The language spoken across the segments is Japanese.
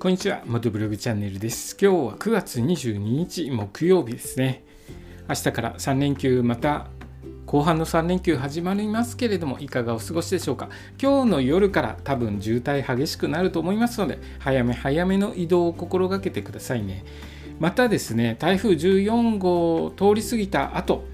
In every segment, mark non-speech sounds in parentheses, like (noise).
こんにちは、元ブログチャンネルです。今日は9月22日木曜日ですね。明日から3連休、また後半の3連休始まりますけれども、いかがお過ごしでしょうか。今日の夜から多分渋滞激しくなると思いますので、早め早めの移動を心がけてくださいね。またですね、台風14号通り過ぎた後、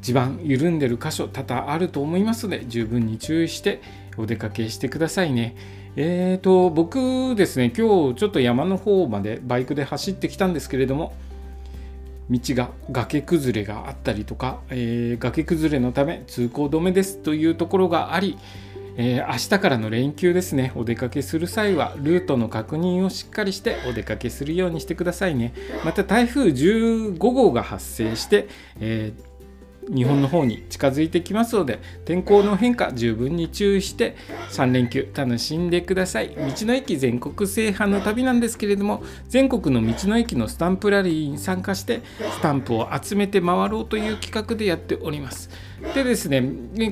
地盤緩んでる箇所多々あると思いますので、十分に注意してお出かけしてくださいね。えーと、僕ですね、今日ちょっと山の方までバイクで走ってきたんですけれども、道が崖崩れがあったりとか、えー、崖崩れのため通行止めですというところがあり、えー、明日からの連休ですね、お出かけする際はルートの確認をしっかりしてお出かけするようにしてくださいね。また台風15号が発生して、えー日本の方に近づいてきますので天候の変化十分に注意して3連休楽しんでください。道の駅全国制覇の旅なんですけれども全国の道の駅のスタンプラリーに参加してスタンプを集めて回ろうという企画でやっております。でですね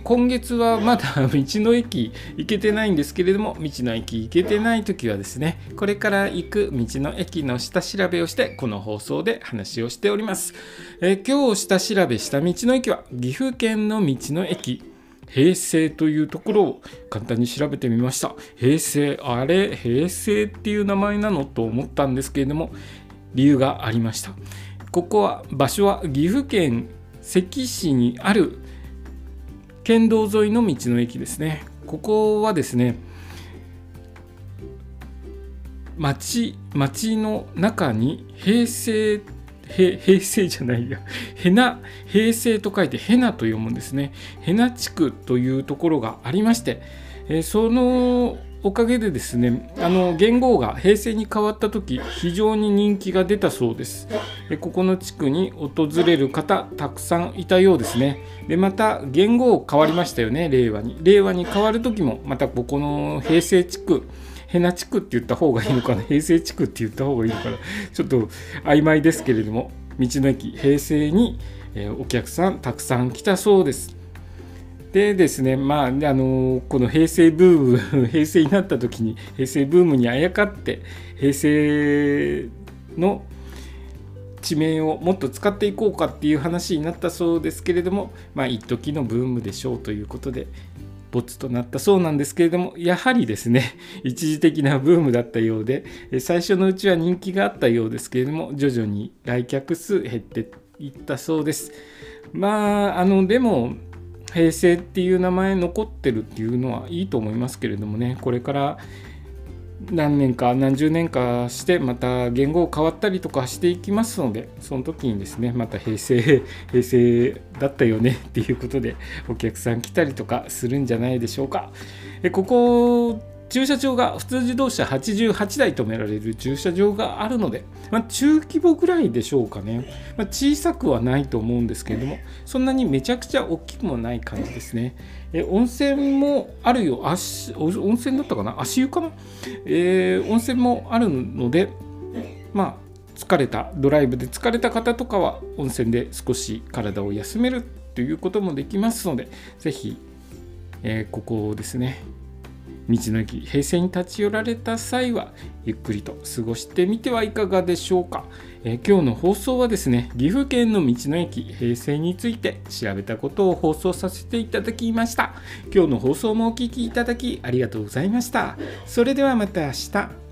今月はまだ (laughs) 道の駅行けてないんですけれども道の駅行けてない時はですねこれから行く道の駅の下調べをしてこの放送で話をしております、え今日下調べした道の駅は岐阜県の道の駅平成というところを簡単に調べてみました。平成あれ平成っていう名前なのと思ったんですけれども理由がありました。ここは場所は岐阜県関市にある県道沿いの道の駅ですねここはですね町町の中に平成平成じゃないや、へな、平成と書いてへなと読むんですね。へな地区というところがありまして、えそのおかげでですね、あの元号が平成に変わった時、非常に人気が出たそうですで。ここの地区に訪れる方、たくさんいたようですね。で、また元号変わりましたよね、令和に。令和に変わる時も、またここの平成地区、ヘナ地区って言った方がいいのかな、平成地区って言った方がいいのかな、ちょっと曖昧ですけれども、道の駅平成に、えお客さんたくさん来たそうです。でですね、まあ、あのこの平成ブーム、(laughs) 平成になった時に平成ブームにあやかって、平成の地名をもっと使っていこうかっていう話になったそうですけれども、まあ、一時のブームでしょうということで、ボツとなったそうなんですけれども、やはりですね、(laughs) 一時的なブームだったようで、最初のうちは人気があったようですけれども、徐々に来客数減っていったそうです。まあ、あの、でも、平成っていう名前残ってるっていうのはいいと思いますけれどもね、これから何年か何十年かしてまた言語変わったりとかしていきますのでその時にですねまた平成 (laughs) 平成だったよねっていうことでお客さん来たりとかするんじゃないでしょうか。えここ駐車場が普通自動車88台止められる駐車場があるので、まあ、中規模ぐらいでしょうかね、まあ、小さくはないと思うんですけれどもそんなにめちゃくちゃ大きくもない感じですね。え温泉もあるよ。足温泉だったかな？足湯かな、えー、温泉もあるのでまあ疲れた。ドライブで疲れた方とかは温泉で少し体を休めるということもできますので是非、えー、ここですね。道の駅平成に立ち寄られた際はゆっくりと過ごしてみてはいかがでしょうか、えー、今日の放送はですね岐阜県の道の駅平成について調べたことを放送させていただきました。今日の放送もお聴きいただきありがとうございました。それではまた明日。